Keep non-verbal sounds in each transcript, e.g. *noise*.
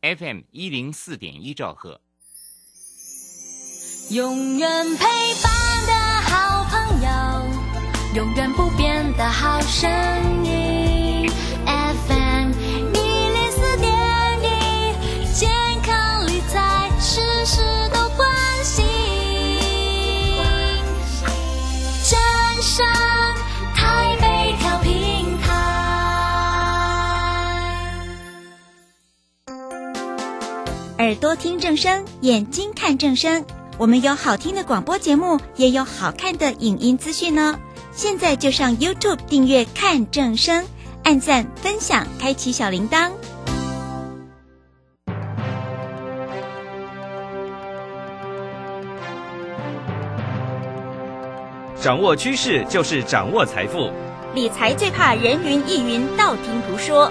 FM 一零四点一兆赫。永远陪伴的好朋友，永远不变的好声音。耳朵听正声，眼睛看正声。我们有好听的广播节目，也有好看的影音资讯呢。现在就上 YouTube 订阅看正声，按赞、分享，开启小铃铛。掌握趋势就是掌握财富，理财最怕人云亦云、道听途说。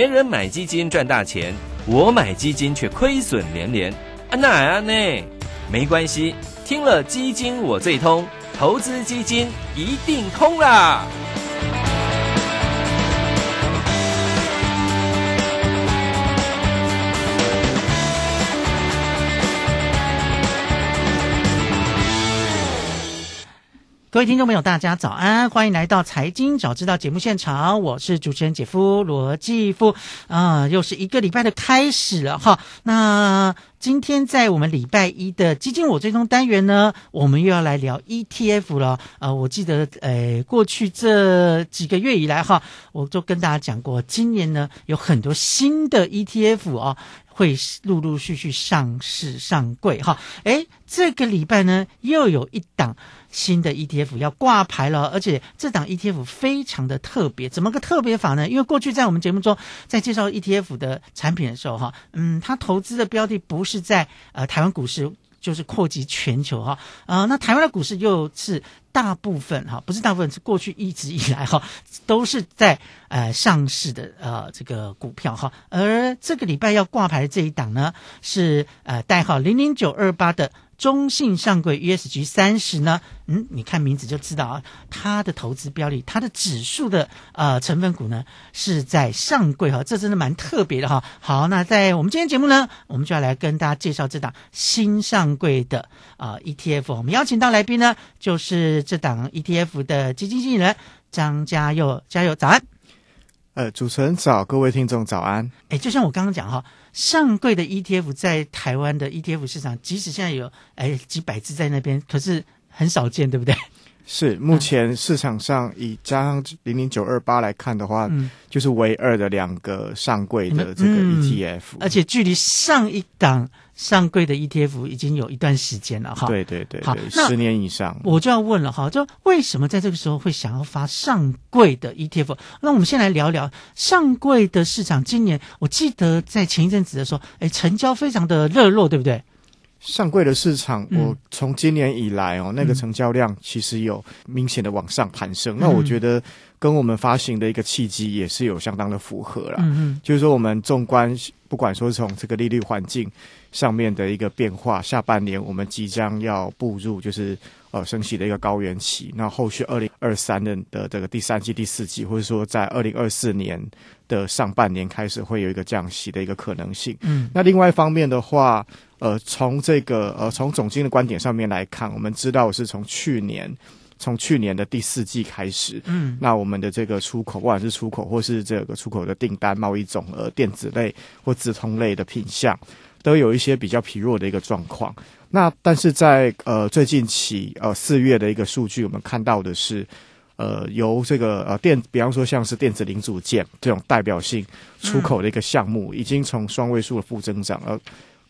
别人买基金赚大钱，我买基金却亏损连连。啊，那啊呢？没关系，听了基金我最通，投资基金一定通啦！各位听众朋友，大家早安，欢迎来到财经早知道节目现场，我是主持人姐夫罗继夫啊，又是一个礼拜的开始了哈。那今天在我们礼拜一的基金我追踪单元呢，我们又要来聊 ETF 了。呃，我记得呃，过去这几个月以来哈，我都跟大家讲过，今年呢有很多新的 ETF 啊。会陆陆续续上市上柜哈，诶，这个礼拜呢又有一档新的 ETF 要挂牌了，而且这档 ETF 非常的特别，怎么个特别法呢？因为过去在我们节目中在介绍 ETF 的产品的时候哈，嗯，它投资的标的不是在呃台湾股市。就是扩及全球哈，啊，那台湾的股市又是大部分哈，不是大部分是过去一直以来哈，都是在呃上市的呃这个股票哈，而这个礼拜要挂牌的这一档呢是呃代号零零九二八的。中信上柜 ESG 三十呢？嗯，你看名字就知道啊，它的投资标的，它的指数的呃成分股呢是在上柜哈，这真的蛮特别的哈。好，那在我们今天节目呢，我们就要来跟大家介绍这档新上柜的啊 ETF。我们邀请到来宾呢，就是这档 ETF 的基金经理人张家佑，加油，早安。呃，主持人早，各位听众早安。哎，就像我刚刚讲哈。上柜的 ETF 在台湾的 ETF 市场，即使现在有哎几百只在那边，可是很少见，对不对？是，目前市场上以加上零零九二八来看的话，就是唯二的两个上柜的这个 ETF，而且距离上一档上柜的 ETF 已经有一段时间了哈。对对对，好，十年以上。我就要问了哈，就为什么在这个时候会想要发上柜的 ETF？那我们先来聊聊上柜的市场。今年我记得在前一阵子的时候，哎，成交非常的热络，对不对？上柜的市场，我从今年以来哦，那个成交量其实有明显的往上攀升。那我觉得跟我们发行的一个契机也是有相当的符合了。嗯嗯，就是说我们纵观，不管说从这个利率环境上面的一个变化，下半年我们即将要步入就是呃升息的一个高原期。那后续二零二三年的这个第三季、第四季，或者说在二零二四年的上半年开始会有一个降息的一个可能性。嗯，那另外一方面的话。呃，从这个呃，从总经的观点上面来看，我们知道是从去年，从去年的第四季开始，嗯，那我们的这个出口，不管是出口或是这个出口的订单、贸易总额、电子类或直通类的品项，都有一些比较疲弱的一个状况。那但是在呃最近起，呃四月的一个数据，我们看到的是，呃由这个呃电，比方说像是电子零组件这种代表性出口的一个项目，已经从双位数的负增长而。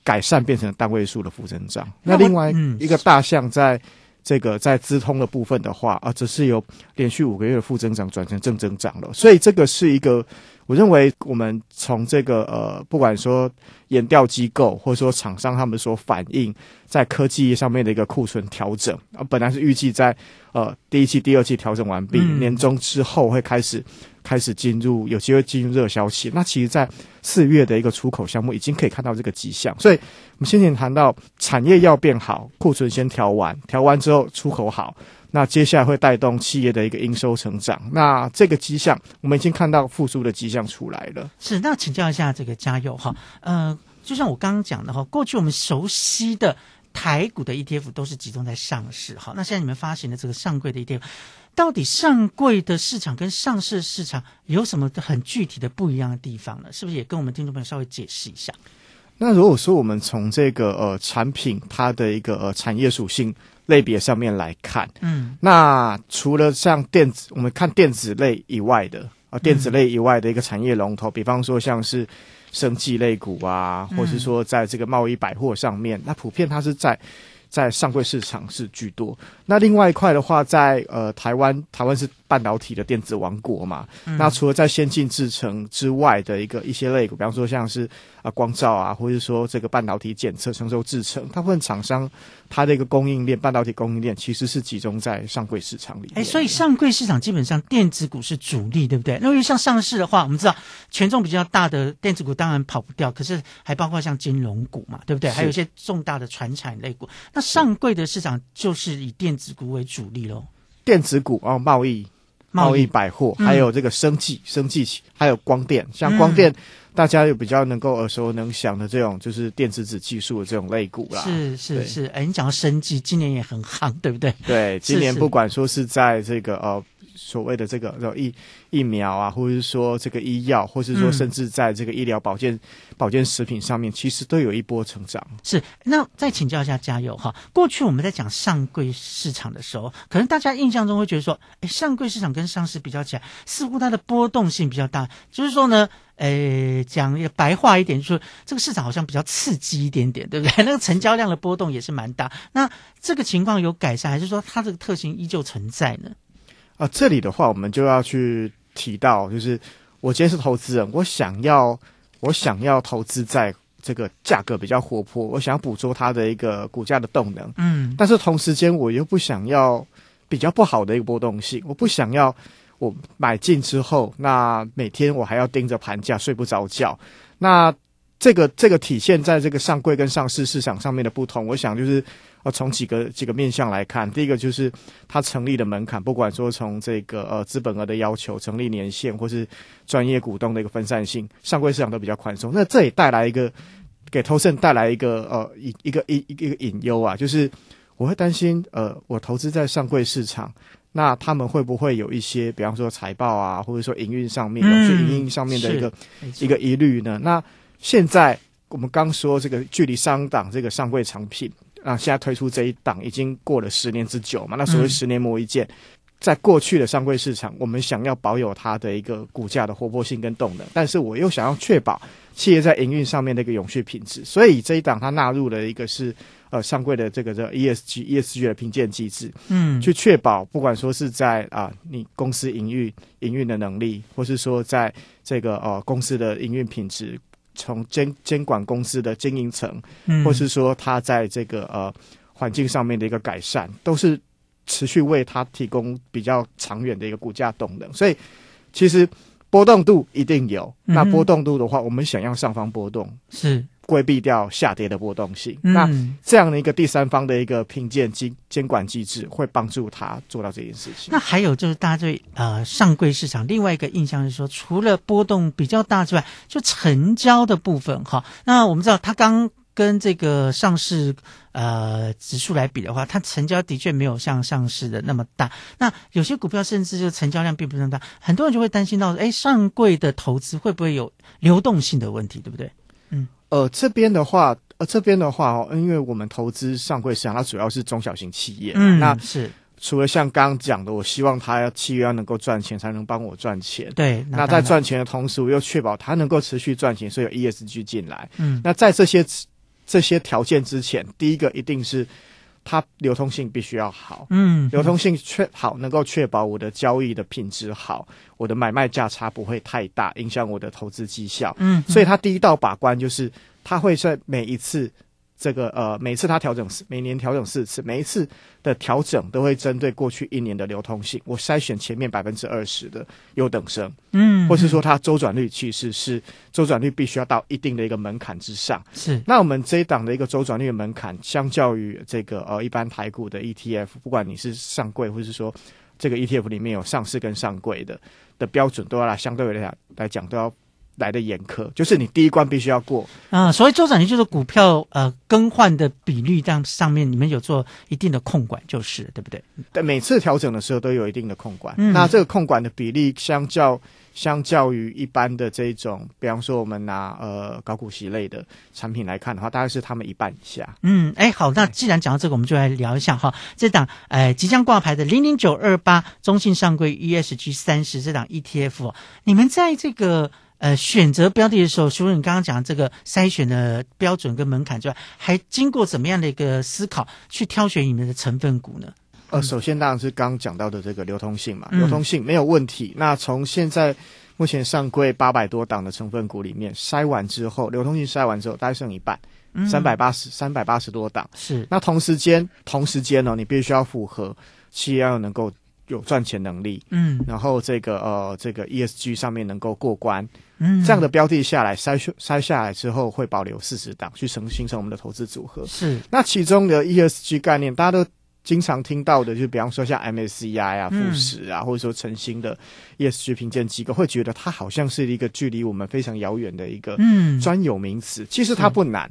改善变成单位数的负增长。那另外一个大项在这个在资通的部分的话啊，只是由连续五个月的负增长转成正增长了，所以这个是一个。我认为我们从这个呃，不管说研调机构或者说厂商他们所反映在科技上面的一个库存调整啊，本来是预计在呃第一季、第二季调整完毕，年终之后会开始开始进入有机会进入热销期。那其实，在四月的一个出口项目已经可以看到这个迹象。所以我们先前谈到产业要变好，库存先调完，调完之后出口好。那接下来会带动企业的一个营收成长，那这个迹象我们已经看到复苏的迹象出来了。是，那请教一下这个嘉佑哈，呃，就像我刚刚讲的哈，过去我们熟悉的台股的 ETF 都是集中在上市哈，那现在你们发行的这个上柜的 ETF，到底上柜的市场跟上市市场有什么很具体的不一样的地方呢？是不是也跟我们听众朋友稍微解释一下？那如果说我们从这个呃产品它的一个呃产业属性。类别上面来看，嗯，那除了像电子，我们看电子类以外的啊，电子类以外的一个产业龙头，比方说像是生技类股啊，或是说在这个贸易百货上面，那普遍它是在在上柜市场是居多。那另外一块的话，在呃台湾，台湾是半导体的电子王国嘛，那除了在先进制程之外的一个一些类股，比方说像是啊光照啊，或者说这个半导体检测、成熟制程，大部分厂商。它的一个供应链，半导体供应链其实是集中在上柜市场里。哎，所以上柜市场基本上电子股是主力，对不对？那因为像上市的话，我们知道权重比较大的电子股当然跑不掉，可是还包括像金融股嘛，对不对？还有一些重大的传产类股。那上柜的市场就是以电子股为主力喽。电子股啊，贸易、贸易百货，还有这个生技、生技还有光电，像光电。大家有比较能够耳熟能详的这种，就是电子纸技术的这种类股啦。是是是，哎，你讲到生技，今年也很夯，对不对？对，今年不管说是在这个呃。所谓的这个疫疫苗啊，或者是说这个医药，或是说甚至在这个医疗保健保健食品上面，其实都有一波成长。是，那再请教一下嘉佑哈，过去我们在讲上柜市场的时候，可能大家印象中会觉得说，哎，上柜市场跟上市比较起来，似乎它的波动性比较大。就是说呢，诶，讲白话一点，就是这个市场好像比较刺激一点点，对不对？*laughs* 那个成交量的波动也是蛮大。那这个情况有改善，还是说它这个特性依旧存在呢？啊，这里的话，我们就要去提到，就是我今天是投资人，我想要，我想要投资在这个价格比较活泼，我想要捕捉它的一个股价的动能，嗯，但是同时间我又不想要比较不好的一个波动性，我不想要我买进之后，那每天我还要盯着盘价睡不着觉，那这个这个体现在这个上柜跟上市市场上面的不同，我想就是。呃，从几个几个面向来看，第一个就是它成立的门槛，不管说从这个呃资本额的要求、成立年限，或是专业股东的一个分散性，上柜市场都比较宽松。那这也带来一个给投资人带来一个呃一一个一一个隐忧啊，就是我会担心呃我投资在上柜市场，那他们会不会有一些，比方说财报啊，或者说营运上面、有些营运上面的一个一个疑虑呢？那现在我们刚说这个距离上档这个上柜产品。啊，现在推出这一档已经过了十年之久嘛？那所谓十年磨一剑，在过去的上柜市场，我们想要保有它的一个股价的活泼性跟动能，但是我又想要确保企业在营运上面的一个永续品质，所以这一档它纳入了一个是呃上柜的这个这 ESG ESG 的评鉴机制，嗯，去确保不管说是在啊你公司营运营运的能力，或是说在这个呃公司的营运品质。从监监管公司的经营层，或是说他在这个呃环境上面的一个改善，都是持续为他提供比较长远的一个股价动能。所以其实波动度一定有。那波动度的话，我们想要上方波动是。规避掉下跌的波动性，那这样的一个第三方的一个评鉴机监管机制，会帮助他做到这件事情。那还有就是大家对呃上柜市场另外一个印象是说，除了波动比较大之外，就成交的部分哈。那我们知道，他刚跟这个上市呃指数来比的话，它成交的确没有像上市的那么大。那有些股票甚至就成交量并不是那么大，很多人就会担心到，哎，上柜的投资会不会有流动性的问题，对不对？嗯。呃，这边的话，呃，这边的话哦，因为我们投资上柜市场，它主要是中小型企业。嗯，那是除了像刚刚讲的，我希望它企业要能够赚钱，才能帮我赚钱。对，那在赚钱的同时，我又确保它能够持续赚钱，所以有 ESG 进来。嗯，那在这些这些条件之前，第一个一定是它流通性必须要好，嗯，流通性确好，能够确保我的交易的品质好，我的买卖价差不会太大，影响我的投资绩效。嗯，所以它第一道把关就是，它会在每一次这个呃，每次它调整四，每年调整四次，每一次的调整都会针对过去一年的流通性，我筛选前面百分之二十的优等生，嗯，或是说它周转率其实是周转率必须要到一定的一个门槛之上。是那我们这一档的一个周转率的门槛，相较于这个呃一般台股的 ETF，不管你是上柜或是说这个 ETF 里面有上市跟上柜的的标准，都要来相对来讲来讲都要来的严苛，就是你第一关必须要过。啊，所以周转率就是股票呃更换的比率，这样上面你们有做一定的控管，就是对不对？但每次调整的时候都有一定的控管，嗯那这个控管的比例相较相较于一般的这种，比方说我们拿呃高股息类的产品来看的话，大概是他们一半以下。嗯，哎，好，那既然讲到这个，我们就来聊一下哈，这档哎即将挂牌的零零九二八中信上柜 ESG 三十这档 ETF，、哦、你们在这个呃选择标的的时候，除了你刚刚讲这个筛选的标准跟门槛之外，还经过怎么样的一个思考去挑选你们的成分股呢？呃，首先当然是刚刚讲到的这个流通性嘛，嗯流通性没有问题。那从现在目前上柜八百多档的成分股里面筛完之后，流通性筛完之后，大概剩一半，三百八十三百八十多档。是那同时间同时间呢，你必须要符合企业要能够有赚钱能力，嗯然后这个呃这个 ESG 上面能够过关，嗯，这样的标的下来筛选筛下来之后，会保留四十档去成形成我们的投资组合。是那其中的 ESG 概念，大家都经常听到的，就比方说像 MSCI 啊、富嗯时啊，或者说晨星的 ESG 评鉴机构，会觉得它好像是一个距离我们非常遥远的一个嗯专有名词。其实它不难。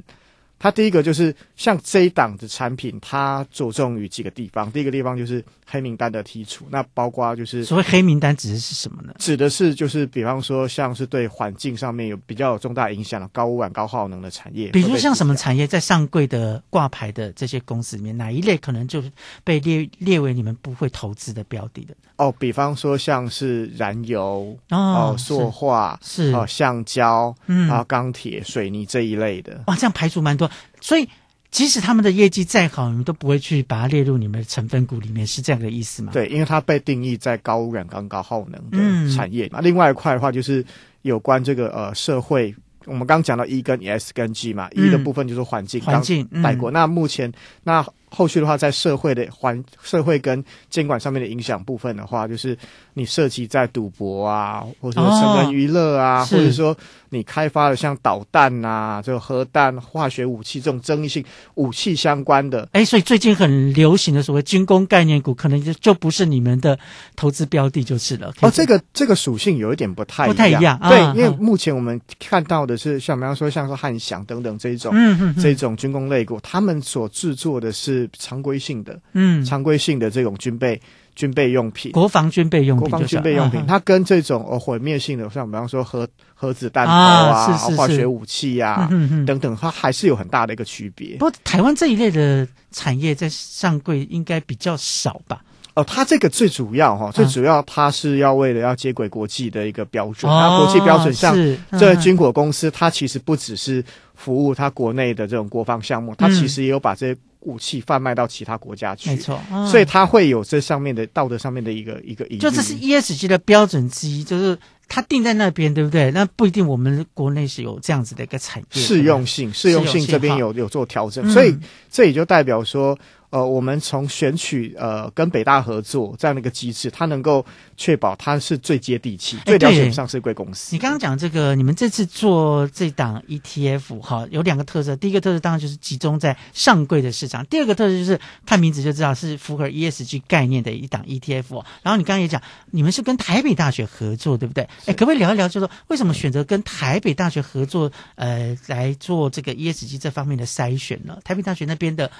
它第一个就是像这一档的产品，它着重于几个地方。第一个地方就是黑名单的剔除，那包括就是所谓黑名单指的是什么呢？指的是就是比方说像是对环境上面有比较有重大影响的高污染、高耗能的产业，比如说像什么产业在上柜的挂牌的这些公司里面，哪一类可能就是被列列为你们不会投资的标的的？哦，比方说像是燃油哦哦、塑化是哦、橡胶嗯啊、钢铁、水泥这一类的。哇，这样排除蛮多，所以即使他们的业绩再好，你们都不会去把它列入你们的成分股里面，是这样的意思吗？，对，因为它被定义在高污染、跟高耗能嗯的产业嘛。另外一块的话，就是有关这个呃社会。我们刚刚讲到 E 跟 S 跟 G 嘛、嗯 e 的部分就是环境，环境带过。那目前那后续的话，在社会的环社会跟监管上面的影响部分的话，就是你涉及在赌博啊，或者说成人娱乐啊，哦或者说你开发的像导弹啊、这个核弹、化学武器这种争议性武器相关的，哎，所以最近很流行的所谓军工概念股，可能就就不是你们的投资标的就是了。哦，这个这个属性有一点不太不太一样啊对，啊因为目前我们看到的是像比方说像是汉翔等等这种、嗯嗯嗯。这种军工类股，他们所制作的是常规性的、嗯，常规性的这种军备军备用品。国防军备用品国防军备用品，它跟这种呃毁灭性的，像比方说核核子弹头啊化学武器啊、嗯嗯嗯等等，它还是有很大的一个区别。不过台湾这一类的产业在上柜应该比较少吧？哦，它这个最主要哈，最主要它是要为了要接轨国际的一个标准，那、哦国际标准像这军火公司，它其实不只是服务它国内的这种国防项目，它嗯。其实也有把这些武器贩卖到其他国家去，没错，嗯所以它会有这上面的道德上面的一个一个疑虑。就这是 ESG 的标准之一，就是它定在那边，对不对？那不一定我们国内是有这样子的一个产业适用性，适用性这边有有做调整，嗯。所以这也就代表说，呃，我们从选取呃跟北大合作这样的一个机制，它能够确保它是最接地气、最了解上市贵公司。你刚刚讲这个，你们这次做这档 ETF 哈，有两个特色。第一个特色当然就是集中在上柜的市场，第二个特色就是看名字就知道是符合 ESG 概念的一档 ETF 哦。然后你刚刚也讲，你们是跟台北大学合作，对不对？哎，可不可以聊一聊，就是说为什么选择跟台北大学合作，呃，来做这个 ESG 这方面的筛选呢？台北大学那边的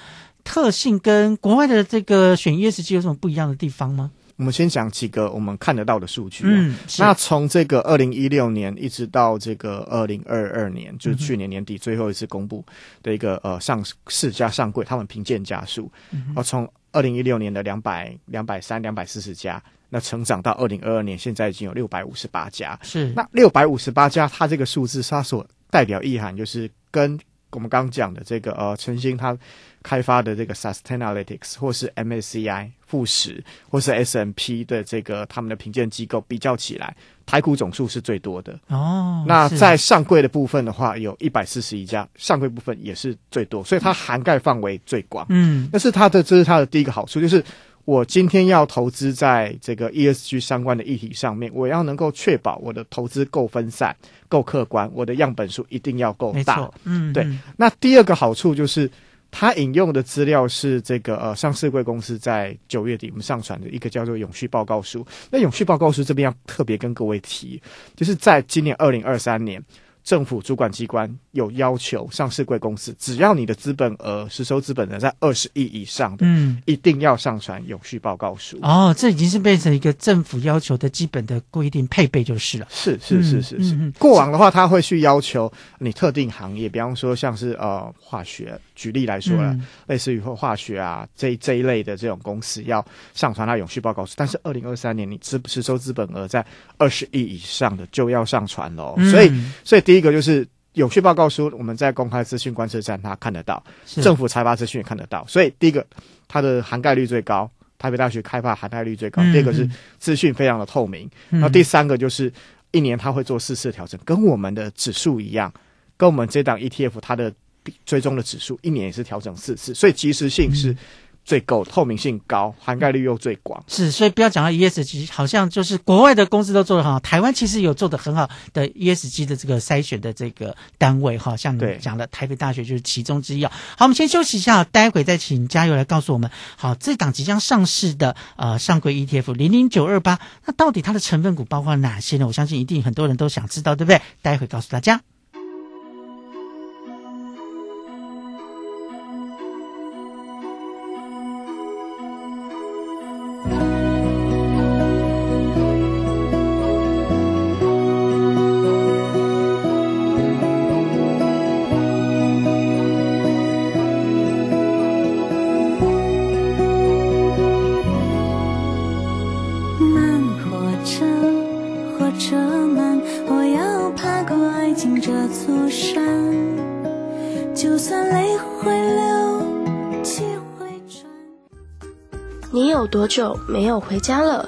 特性跟国外的这个选 ESG 有什么不一样的地方吗？我们先讲几个我们看得到的数据、啊。嗯，那从这个二零一六年一直到这个二零二二年，就是去年年底最后一次公布的一个呃上市加上柜，他们评鉴家数，哦、从二零一六年的两百两百三两百四十家，那成长到二零二二年，现在已经有六百五十八家。是那六百五十八家，它这个数字它所代表意涵就是跟我们刚刚讲的这个呃，晨星它开发的这个 Sustainalytics 或是 MSCI 富时或是 S&P 的这个他们的评鉴机构比较起来，台股总数是最多的哦。那在上柜的部分的话，有一百四十一家，上柜部分也是最多，所以它涵盖范围最广。嗯，但是它的这是它的第一个好处，就是我今天要投资在这个 ESG 相关的议题上面，我要能够确保我的投资够分散、够客观，我的样本数一定要够大。嗯，对。那第二个好处就是，他引用的资料是这个呃上市贵公司在九月底我们上传的一个叫做永续报告书。那永续报告书这边要特别跟各位提，就是在今年二零二三年。政府主管机关有要求，上市贵公司只要你的资本额、实收资本额在二十亿以上的，嗯，一定要上传永续报告书。哦，这已经是变成一个政府要求的基本的规定配备就是了。是是是是是。过往的话，他会去要求你特定行业，比方说像是呃化学，举例来说了，类似于化学啊这这一类的这种公司要上传它永续报告书。但是二零二三年你资实收资本额在二十亿以上的就要上传喽。所以所以。第一个就是有序报告书，我们在公开资讯观测站它看得到，政府财发资讯也看得到，所以第一个它的涵盖率最高，台北大学开发涵盖率最高。第二个是资讯非常的透明，然后第三个就是一年它会做四次调整，跟我们的指数一样，跟我们这档 ETF 它的追踪的指数一年也是调整四次，所以及时性是。最够透明性高，涵盖率又最广，是，所以不要讲到 ESG，好像就是国外的公司都做得很好，台湾其实有做得很好的 ESG 的这个筛选的这个单位哈，像你讲的台北大学就是其中之一。好，我们先休息一下，待会再请加油来告诉我们，好，这档即将上市的呃上柜 ETF 零零九二八，那到底它的成分股包括哪些呢？我相信一定很多人都想知道，对不对？待会告诉大家。你会你有多久没有回家了？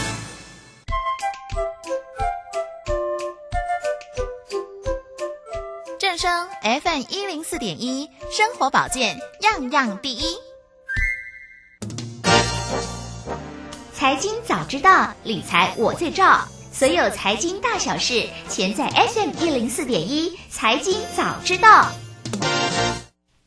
声 FM 一零四点一，生活保健样样第一。财经早知道，理财我最照。所有财经大小事，全在 FM 一零四点一。财经早知道。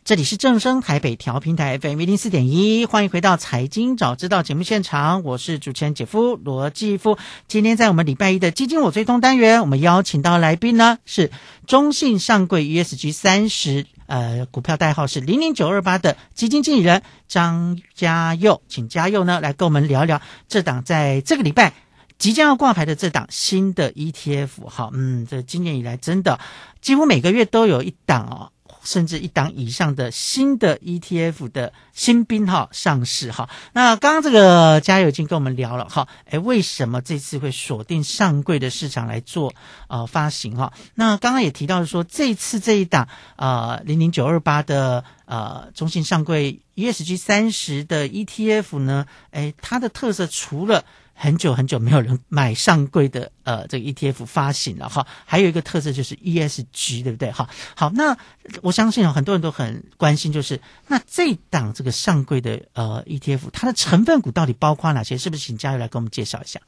这里是正声台北调频台 FM 一零四点一，欢迎回到财经早知道节目现场，我是主持人姐夫罗继夫。今天在我们礼拜一的基金我追踪单元，我们邀请到来宾呢是中信上柜 ESG 三十，呃，股票代号是零零九二八的基金经理人张家佑，请家佑呢来跟我们聊聊这档在这个礼拜即将要挂牌的这档新的 ETF。好，嗯，这今年以来真的几乎每个月都有一档哦。甚至一档以上的新的 ETF 的新兵哈上市哈，那刚刚这个嘉友已经跟我们聊了哈，哎，为什么这次会锁定上柜的市场来做呃发行哈？那刚刚也提到说，这次这一档呃零零九二八的呃中信上柜 ESG 三十的 ETF 呢，哎，它的特色除了很久很久没有人买上柜的呃这个 ETF 发行了哈，还有一个特色就是 ESG 对不对哈？好，那我相信很多人都很关心，就是那这档这个上柜的呃 ETF 它的成分股到底包括哪些？是不是请嘉佑来给我们介绍一下？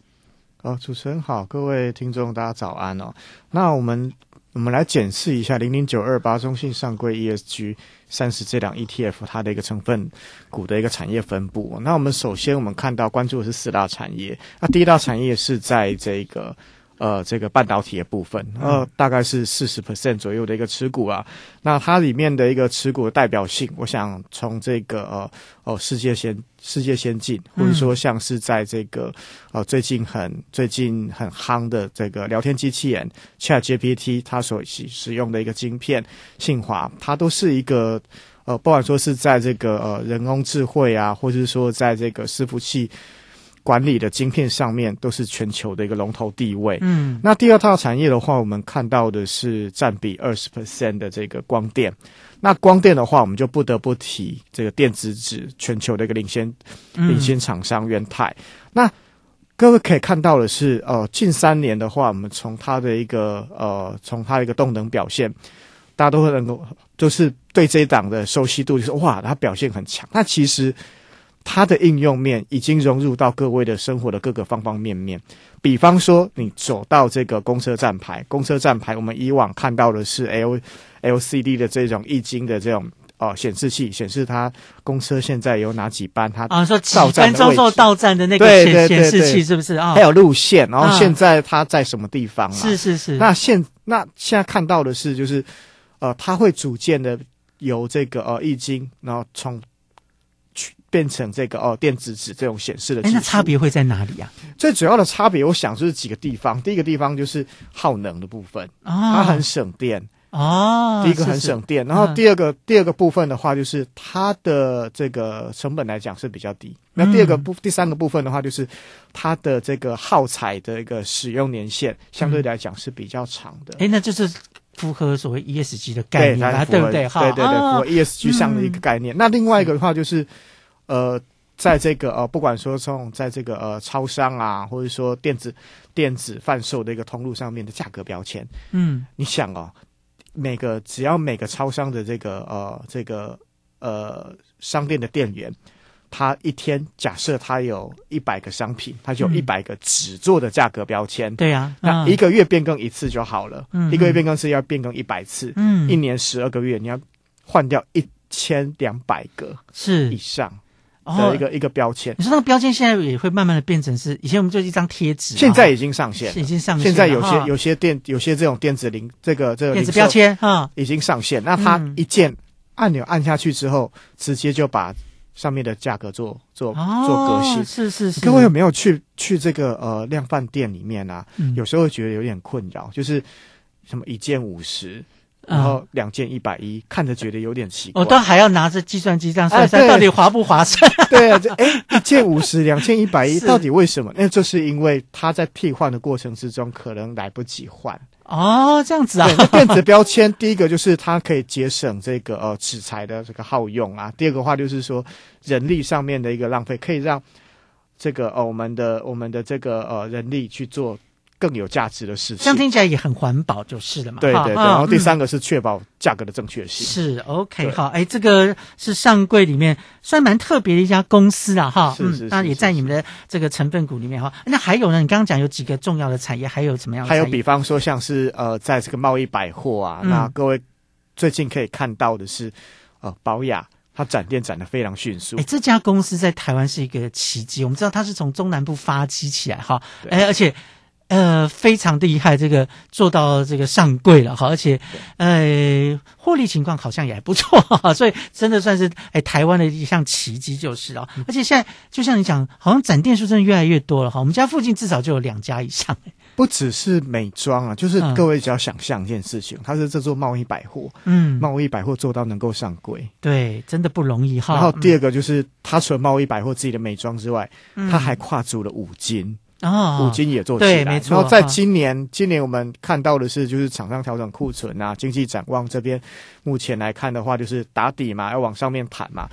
哦，主持人好，各位听众大家早安哦。那我们我们来检视一下零零九二八中信上柜 ESG。三十这档 ETF 它的一个成分股的一个产业分布。那我们首先我们看到关注的是四大产业。那第一大产业是在这个呃这个半导体的部分，呃大概是四十 percent 左右的一个持股啊。那它里面的一个持股的代表性，我想从这个呃哦世界先世界先进，或者说像是在这个呃最近很最近很夯的这个聊天机器人 Chat GPT，它所使使用的一个晶片信华，它都是一个呃不管说是在这个呃人工智慧啊，或者是说在这个伺服器。管理的晶片上面都是全球的一个龙头地位。嗯，那第二套产业的话，我们看到的是占比二十 percent 的这个光电。那光电的话，我们就不得不提这个电子纸全球的一个领先领先厂商元泰。那各位可以看到的是，呃，近三年的话，我们从它的一个呃，从它的一个动能表现，大家都会能够就是对这一档的熟悉度，就是哇，它表现很强。那其实。它的应用面已经融入到各位的生活的各个方方面面。比方说，你走到这个公车站牌，公车站牌，我们以往看到的是 L L C D 的这种液晶的这种哦显示器，显示它公车现在有哪几班，它啊说几分钟后到站的那个显显示器是不是啊？还有路线，然后现在它在什么地方？是是是。那现那现在看到的是，就是呃，它会逐渐的由这个呃易经，然后从。变成这个哦，电子纸这种显示的，那差别会在哪里啊？最主要的差别，我想就是几个地方。第一个地方就是耗能的部分，它很省电哦。第一个很省电，然后第二个第二个部分的话，就是它的这个成本来讲是比较低。那第二个部第三个部分的话，就是它的这个耗材的一个使用年限相对来讲是比较长的。哎，那就是符合所谓 ESG 的概念啊，对不对？对对对，符合 ESG 上的一个概念。那另外一个的话就是。呃，在这个呃，不管说从在这个呃超商啊，或者说电子电子贩售的一个通路上面的价格标签，嗯，你想哦，每个只要每个超商的这个呃这个呃商店的店员，他一天假设他有一百个商品，他就有一百个纸做的价格标签，对呀，那一个月变更一次就好了，嗯一个月变更是要变更一百次，嗯，一年十二个月你要换掉一千两百个是。以上。的一个一个标签，你说那个标签现在也会慢慢的变成是以前我们就一张贴纸，现在已经上线，已经上线。现在有些有些电有些这种电子零这个这个电子标签啊，已经上线。那它一键按钮按下去之后，直接就把上面的价格做做做革新。是是是。各位有没有去去这个呃量贩店里面啊？有时候会觉得有点困扰，就是什么一件五十。然后两件一百一，看着觉得有点奇怪。我都还要拿着计算机这样算算，到底划不划算？*laughs* 对啊，这哎，一件五十，*laughs* 两件一百一，到底为什么？那就是因为它在替换的过程之中，可能来不及换。哦，这样子啊。对，电子 *laughs* 标签，第一个就是它可以节省这个呃纸材的这个耗用啊。第二个话就是说人力上面的一个浪费，可以让这个呃我们的我们的这个呃人力去做。更有价值的事情。这样听起来也很环保，就是了嘛。对对对。然后第三个是确保价格的正确性。是 OK 好，哎，这个是上柜里面算蛮特别的一家公司啊，哈。是是。那也在你们的这个成分股里面哈。那还有呢？你刚刚讲有几个重要的产业，还有怎么样？还有比方说像是呃，在这个贸易百货啊，那各位最近可以看到的是呃，宝雅。它展店展的非常迅速，哎，这家公司在台湾是一个奇迹。我们知道它是从中南部发迹起来，哈，哎，而且呃非常厉害，这个做到这个上柜了，哈，而且呃获利情况好像也还不错，*laughs* 所以真的算是哎台湾的一项奇迹就是了。而且现在就像你讲，好像展店数真的越来越多了，哈，我们家附近至少就有两家以上。不只是美妆啊，就是各位只要想象一件事情，它是这座贸易百货，嗯，贸易百货做到能够上柜，对，真的不容易哈。然后第二个就是，它除了贸易百货自己的美妆之外，它还跨足了五金哦，五金也做起来，没错。然后在今年，今年我们看到的是，就是厂商调整库存啊，经济展望这边，目前来看的话，就是打底嘛，要往上面盘嘛，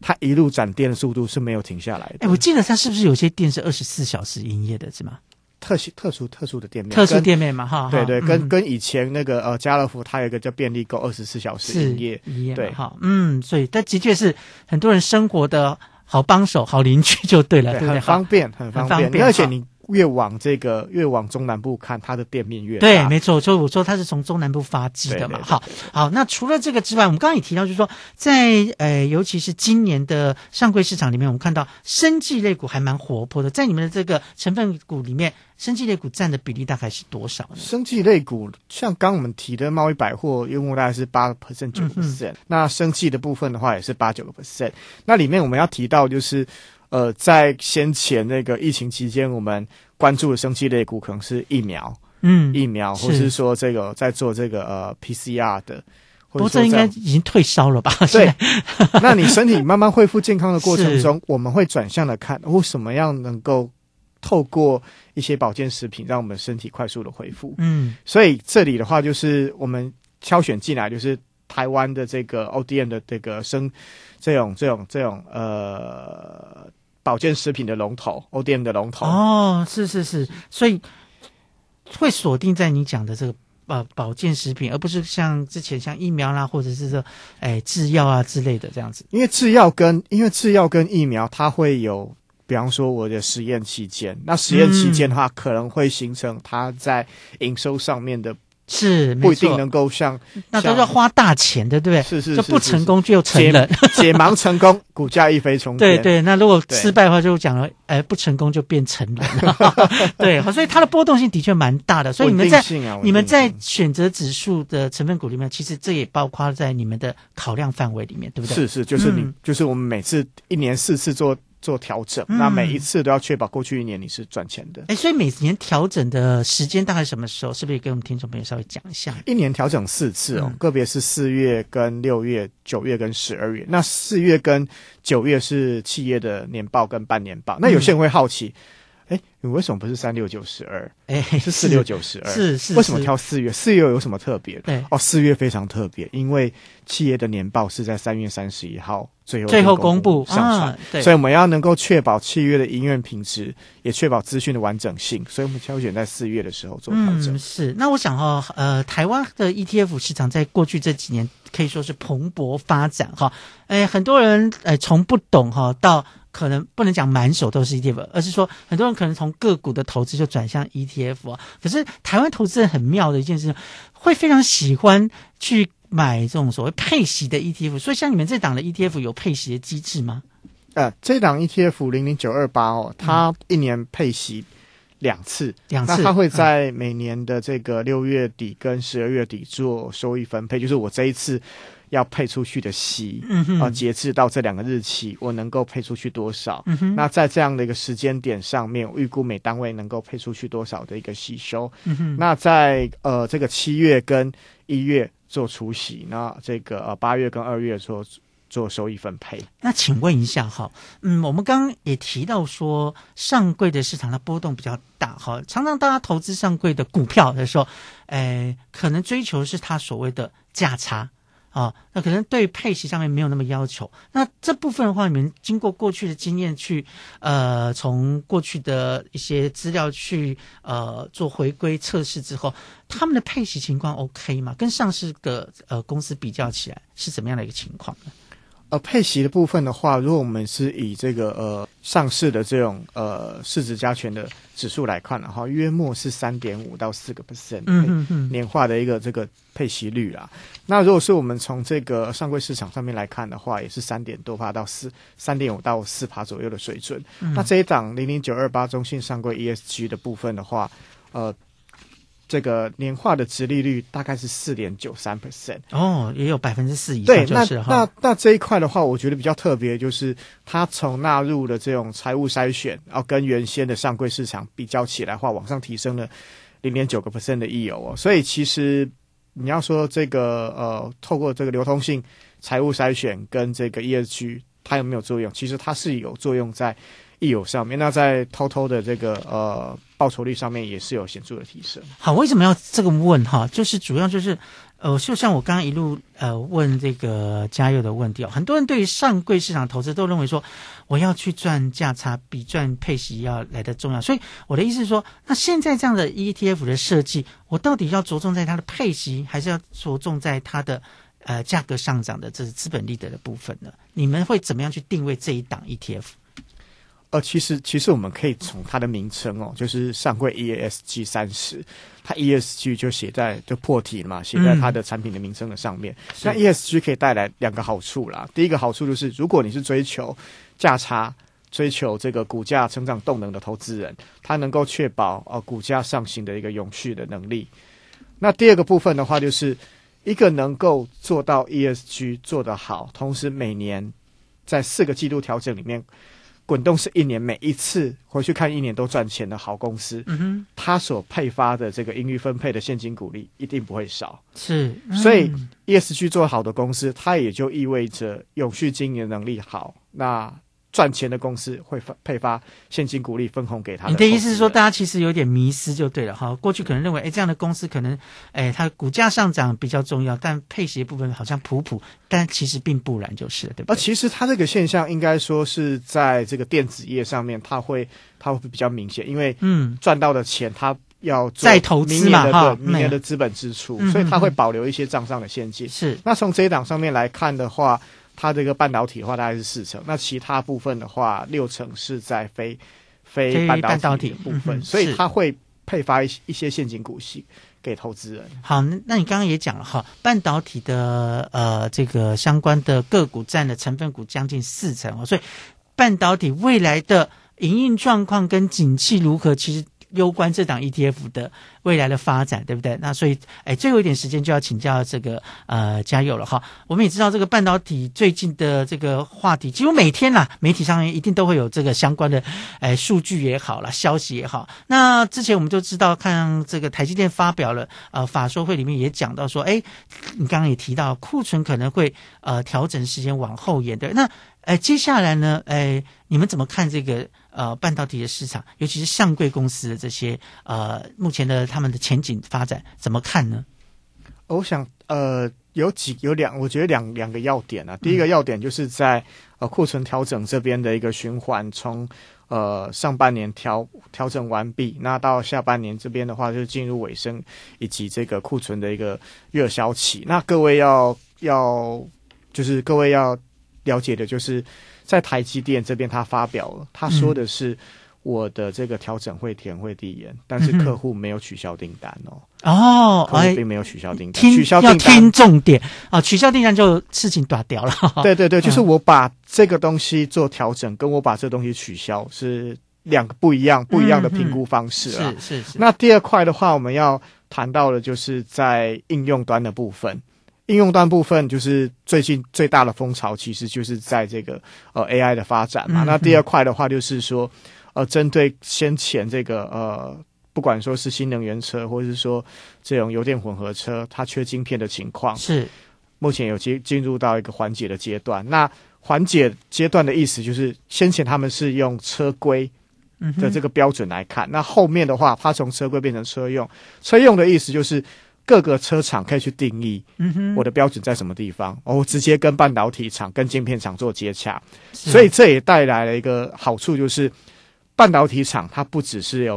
它一路展店的速度是没有停下来的。哎，我记得它是不是有些店是二十四小时营业的，是吗？特殊特殊特殊的店面，特殊店面嘛，哈，对对，跟跟以前那个呃家乐福，它有一个叫便利购，二十四小时营业，对，哈，嗯，所以但的确是很多人生活的好帮手、好邻居就对了，对很方便，很方便，而且你。越往这个越往中南部看，它的店面越对，没错。就我说它是从中南部发迹的嘛。好，好。那除了这个之外，我们刚刚也提到，就是说，在呃，尤其是今年的上柜市场里面，我们看到生技类股还蛮活泼的。在你们的这个成分股里面，生技类股占的比例大概是多少呢？生技类股像刚我们提的贸易百货，业务大概是八个 percent 九个 percent。那生技的部分的话，也是八九个 percent。那里面我们要提到就是。呃，在先前那个疫情期间，我们关注的生气类股可能是疫苗，嗯，疫苗，或是说这个在做这个呃 PCR 的，不过这应该已经退烧了吧？对，*laughs* 那你身体慢慢恢复健康的过程中，*laughs* 我们会转向的看，为什么样能够透过一些保健食品，让我们身体快速的恢复？嗯，所以这里的话，就是我们挑选进来，就是台湾的这个 ODM 的这个生这种这种这种呃。保健食品的龙头，ODM 的龙头哦，是是是，所以会锁定在你讲的这个呃保健食品，而不是像之前像疫苗啦，或者是说哎制药啊之类的这样子。因为制药跟因为制药跟疫苗，它会有，比方说我的实验期间，那实验期间的话，可能会形成它在营收上面的。是不一定能够像那都要花大钱的，对不对？是是，就不成功就成了，解盲成功，*laughs* 股价一飞冲天。对对，那如果失败的话，就讲了，哎，不成功就变成了。*laughs* 对，所以它的波动性的确蛮大的。所以你们在你们在选择指数的成分股里面，其实这也包括在你们的考量范围里面，对不对？是是，就是你就是我们每次一年四次做。做调整，那每一次都要确保过去一年你是赚钱的。哎，所以每年调整的时间大概什么时候？是不是也给我们听众朋友稍微讲一下？一年调整四次哦，个别是四月、跟六月、九月跟十二月。那四月跟九月是企业的年报跟半年报。那有些人会好奇。哎，你为什么不是三六九十二？哎，是四六九十二。是是，为什么挑四月？四月有什么特别？对哦，四月非常特别，因为企业的年报是在三月三十一号最后最后公布上传，所以我们要能够确保契约的营运品质，也确保资讯的完整性，所以我们挑选在四月的时候做调整。是，那我想哈，呃，台湾的 ETF 市场在过去这几年可以说是蓬勃发展哈，哎，很多人哎从不懂哈到。可能不能讲满手都是 ETF，而是说很多人可能从个股的投资就转向 ETF 啊。可是台湾投资人很妙的一件事，会非常喜欢去买这种所谓配息的 ETF。所以像你们这档的 ETF 有配息的机制吗？呃，这档 ETF 零零九二八哦，它一年配息两次，两次，那它会在每年的这个六月底跟十二月底做收益分配，就是我这一次。要配出去的息，啊，截至到这两个日期，我能够配出去多少？那在这样的一个时间点上面，预估每单位能够配出去多少的一个吸收？嗯那在呃这个七月跟一月做除息，那这个呃八月跟二月做做收益分配。那请问一下哈，嗯，我们刚刚也提到说上柜的市场的波动比较大哈，常常大家投资上柜的股票的时候，诶，可能追求是它所谓的价差。啊，那可能对配息上面没有那么要求。那这部分的话，你们经过过去的经验去，呃，从过去的一些资料去呃做回归测试之后，他们的配息情况 OK 吗？跟上市的呃公司比较起来，是怎么样的一个情况呢？呃，配息的部分的话，如果我们是以这个呃上市的这种呃市值加权的指数来看的话，约莫是三点五到四个 percent 年化的一个这个配息率啦。那如果是我们从这个上柜市场上面来看的话，也是三点多帕到四三点五到四帕左右的水准。嗯那这一档零零九二八中信上柜 ESG 的部分的话，呃。这个年化的值利率大概是四点九三 percent 哦，也有百分之四以对，那上就是哈。那那这一块的话，我觉得比较特别，就是它从纳入的这种财务筛选，然后跟原先的上柜市场比较起来的话，往上提升了零点九个 percent 的溢油哦。所以其实你要说这个呃，透过这个流通性、财务筛选跟这个 ESG，它有没有作用？其实它是有作用在溢油上面。那在偷偷的这个呃报酬率上面也是有显著的提升。好，为什么要这个问哈？就是主要就是，呃，就像我刚刚一路呃问这个嘉佑的问题哦，很多人对于上柜市场投资都认为说，我要去赚价差比赚配息要来的重要。所以我的意思是说，那现在这样的 ETF 的设计，我到底要着重在它的配息，还是要着重在它的呃价格上涨的这是资本利得的部分呢？你们会怎么样去定位这一档 E ETF？呃，其实其实我们可以从它的名称哦，就是上柜 ESG 三十，它 ESG 就写在就破题了嘛，写在它的产品的名称的上面。是那 ESG 可以带来两个好处啦。第一个好处就是，如果你是追求价差、追求这个股价成长动能的投资人，它能够确保呃股价上行的一个永续的能力。那第二个部分的话，就是一个能够做到 ESG 做得好，同时每年在四个季度调整里面。滚动是一年，每一次回去看一年都赚钱的好公司，嗯哼，它所配发的这个盈余分配的现金股利一定不会少。是，所以嗯。ESG 做好的公司，它也就意味着永续经营能力好，那赚钱的公司会发配发现金股利分红给他你的意思是说，大家其实有点迷失就对了哈。过去可能认为，哎，这样的公司可能，哎，它股价上涨比较重要，但配息部分好像普普，但其实并不然，就是了，对吧而？其实它这个现象应该说是在这个电子业上面，它会它会比较明显，因为嗯赚到的钱它要做再投资嘛哈对明年嗯的资本支出，嗯所以它会保留一些账上的现金。是那从这一档上面来看的话，它这个半导体的话大概是四成，那其他部分的话六成是在非非非半导体部分，嗯所以它会配发一一些现金股息给投资人。好，那那你刚刚也讲了哈，半导体的呃这个相关的个股占的成分股将近四成哦，所以半导体未来的营运状况跟景气如何，其实攸关这档 ETF 的未来的发展，对不对？那所以，哎，最后一点时间就要请教这个呃嘉佑了哈。我们也知道这个半导体最近的这个话题，几乎每天啦，媒体上面一定都会有这个相关的哎数据也好啦，消息也好。那之前我们就知道，看这个台积电发表了呃法说会里面也讲到说，哎，你刚刚也提到库存可能会呃调整时间往后延，对？那哎接下来呢，哎，你们怎么看这个呃半导体的市场，尤其是上柜公司的这些呃目前的他们的前景发展怎么看呢？我想呃有几有两，我觉得两两个要点啊。第一个要点就是在呃库存调整这边的一个循环，从呃上半年调调整完毕，那到下半年这边的话，就进入尾声以及这个库存的一个热销期。那各位要要就是各位要了解的就是在台积电这边，他发表了，他说的是。我的这个调整会填会递延，但是客户没有取消订单哦。哦，客户哎并没有取消订单，听取消订单听重点啊，取消订单就事情断掉了。*laughs* 对对对，就是嗯我把这个东西做调整，跟我把这个东西取消是两个不一样不一样的评估方式啊。是是是。那第二块的话，我们要谈到的就是在应用端的部分。应用端部分就是最近最大的风潮，其实就是在这个呃 AI 的发展嘛。嗯那第二块的话，就是说呃，针对先前这个呃，不管说是新能源车，或者是说这种油电混合车，它缺晶片的情况，是目前有进进入到一个缓解的阶段。那缓解阶段的意思就是，先前他们是用车规的这个标准来看，那后面的话，它从车规变成车用，车用的意思就是各个车厂可以去定义，嗯哼。我的标准在什么地方，哦我直接跟半导体厂、跟晶片厂做接洽，所以这也带来了一个好处，就是半导体厂它不只是有